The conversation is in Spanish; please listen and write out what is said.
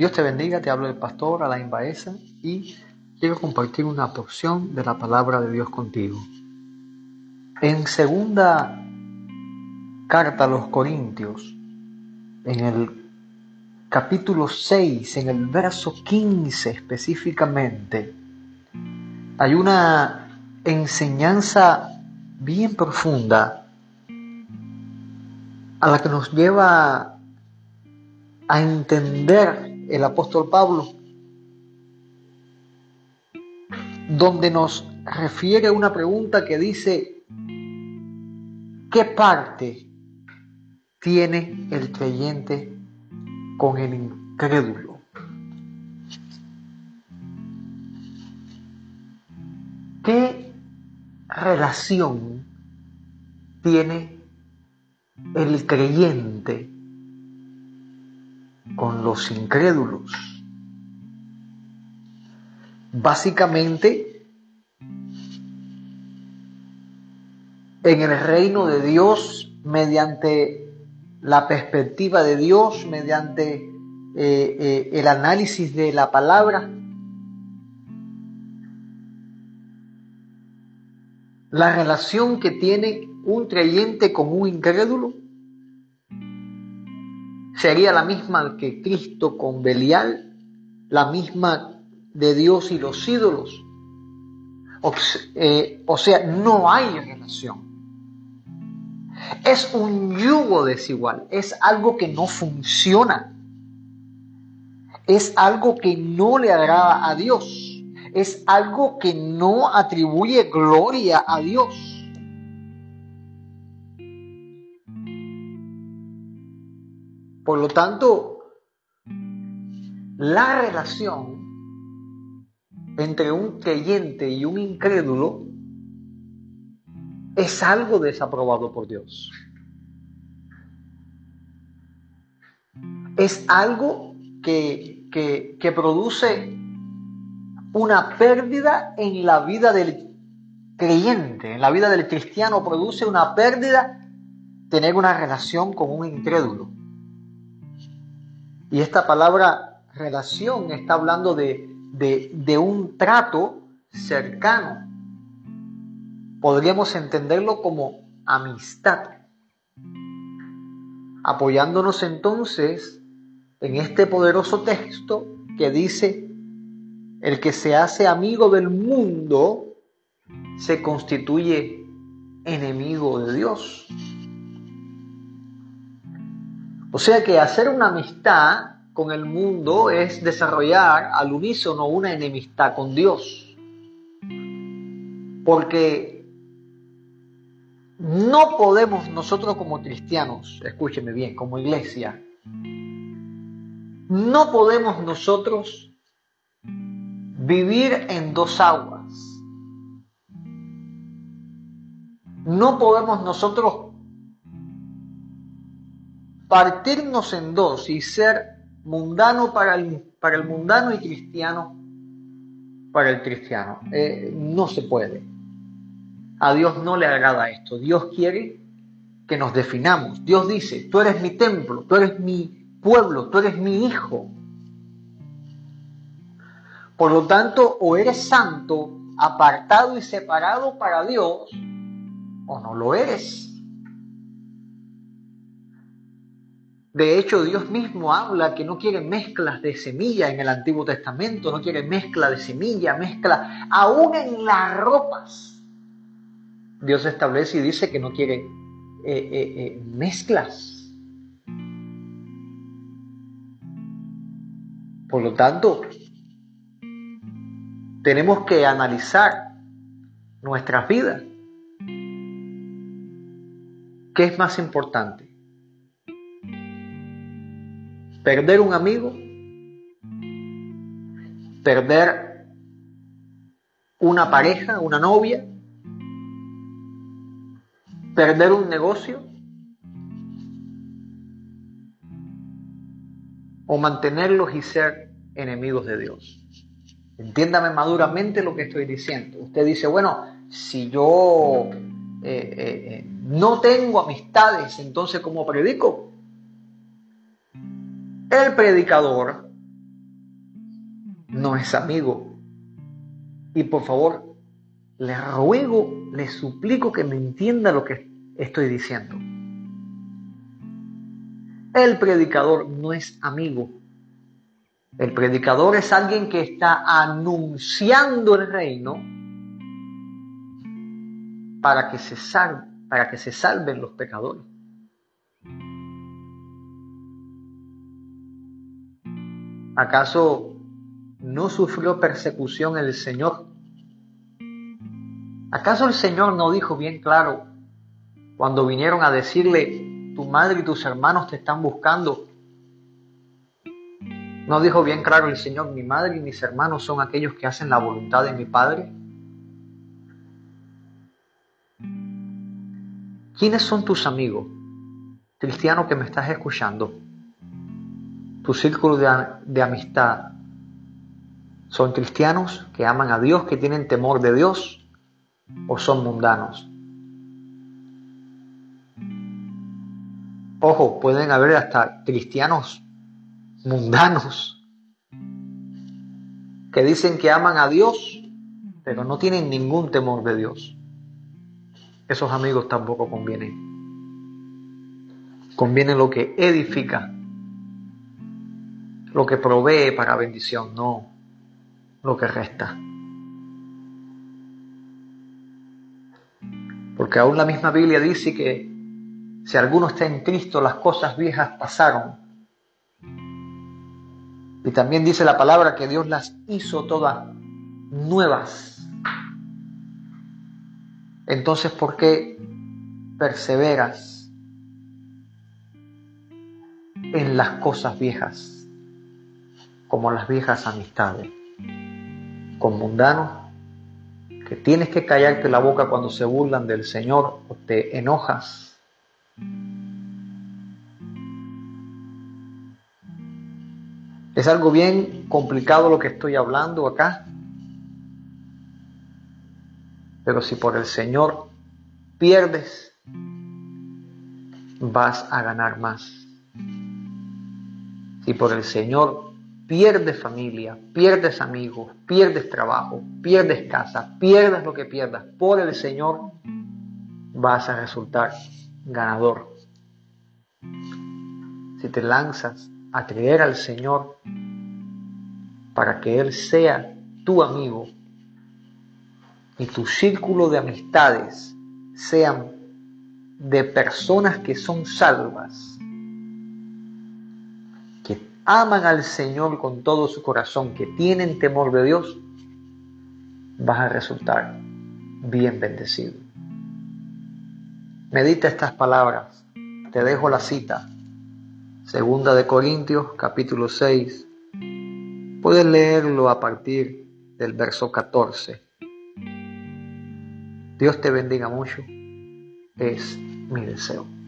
Dios te bendiga, te hablo el pastor Alain Baeza y quiero compartir una porción de la palabra de Dios contigo. En segunda carta a los Corintios, en el capítulo 6, en el verso 15 específicamente, hay una enseñanza bien profunda a la que nos lleva a entender el apóstol Pablo, donde nos refiere una pregunta que dice, ¿qué parte tiene el creyente con el incrédulo? ¿Qué relación tiene el creyente con los incrédulos. Básicamente, en el reino de Dios, mediante la perspectiva de Dios, mediante eh, eh, el análisis de la palabra, la relación que tiene un creyente con un incrédulo sería la misma que Cristo con Belial, la misma de Dios y los ídolos. O, eh, o sea, no hay relación. Es un yugo desigual, es algo que no funciona. Es algo que no le agrada a Dios. Es algo que no atribuye gloria a Dios. Por lo tanto, la relación entre un creyente y un incrédulo es algo desaprobado por Dios. Es algo que, que, produce una pérdida en la vida del creyente, en la vida del cristiano produce una pérdida tener una relación con un incrédulo. Y esta palabra relación está hablando de, un trato cercano. Podríamos entenderlo como amistad. Apoyándonos entonces en este poderoso texto que dice, el que se hace amigo del mundo se constituye enemigo de Dios. O sea que hacer una amistad con el mundo es desarrollar al unísono una enemistad con Dios. Porque no podemos nosotros como cristianos, escúcheme bien, como iglesia, no podemos nosotros vivir en dos aguas. No podemos nosotros partirnos en dos y ser mundano para el, para el mundano y cristiano para el cristiano. Eh, no se puede. A Dios no le agrada esto. Dios quiere que nos definamos. Dios dice, tú eres mi templo, tú eres mi pueblo, tú eres mi hijo. Por lo tanto, o eres santo, apartado y separado para Dios, o no lo eres. De hecho, Dios mismo habla que no quiere mezclas de semilla en el Antiguo Testamento, no quiere mezcla de semilla, mezcla aún en las ropas. Dios establece y dice que no quiere eh, eh, eh, mezclas. Por lo tanto, tenemos que analizar nuestras vidas. ¿Qué es más importante? Perder un amigo, perder una pareja, una novia, perder un negocio o mantenerlos y ser enemigos de Dios. Entiéndame maduramente lo que estoy diciendo. Usted dice, bueno, si yo eh, eh, eh, no tengo amistades, entonces ¿cómo predico? El predicador no es amigo. Y por favor, le ruego, le suplico que me entienda lo que estoy diciendo. El predicador no es amigo. El predicador es alguien que está anunciando el reino para que se, para que se salven los pecadores. ¿Acaso no sufrió persecución el Señor? ¿Acaso el Señor no dijo bien claro cuando vinieron a decirle, tu madre y tus hermanos te están buscando? ¿No dijo bien claro el Señor, mi madre y mis hermanos son aquellos que hacen la voluntad de mi Padre? ¿Quiénes son tus amigos? Cristiano que me estás escuchando. Tu círculo de, de amistad. ¿Son cristianos que aman a Dios, que tienen temor de Dios? ¿O son mundanos? Ojo, pueden haber hasta cristianos mundanos que dicen que aman a Dios, pero no tienen ningún temor de Dios esos amigos tampoco convienen. Conviene lo que edifica, lo que provee para bendición, no lo que resta. Porque aún la misma Biblia dice que si alguno está en Cristo, las cosas viejas pasaron. Y también dice la palabra que Dios las hizo todas nuevas. Entonces, ¿por qué perseveras en las cosas viejas, como las viejas amistades, con mundanos, que tienes que callarte la boca cuando se burlan del Señor o te enojas? Es algo bien complicado lo que estoy hablando acá, pero si por el Señor pierdes, vas a ganar más. Si por el Señor pierdes familia, pierdes amigos, pierdes trabajo, pierdes casa, pierdes lo que pierdas, por el Señor vas a resultar ganador. Si te lanzas a creer al Señor para que Él sea tu amigo, y tu círculo de amistades sean de personas que son salvas, que aman al Señor con todo su corazón, que tienen temor de Dios, vas a resultar bien bendecido. Medita estas palabras. Te dejo la cita. Segunda de Corintios, capítulo 6. Puedes leerlo a partir del verso 14. Dios te bendiga mucho. Es mi deseo.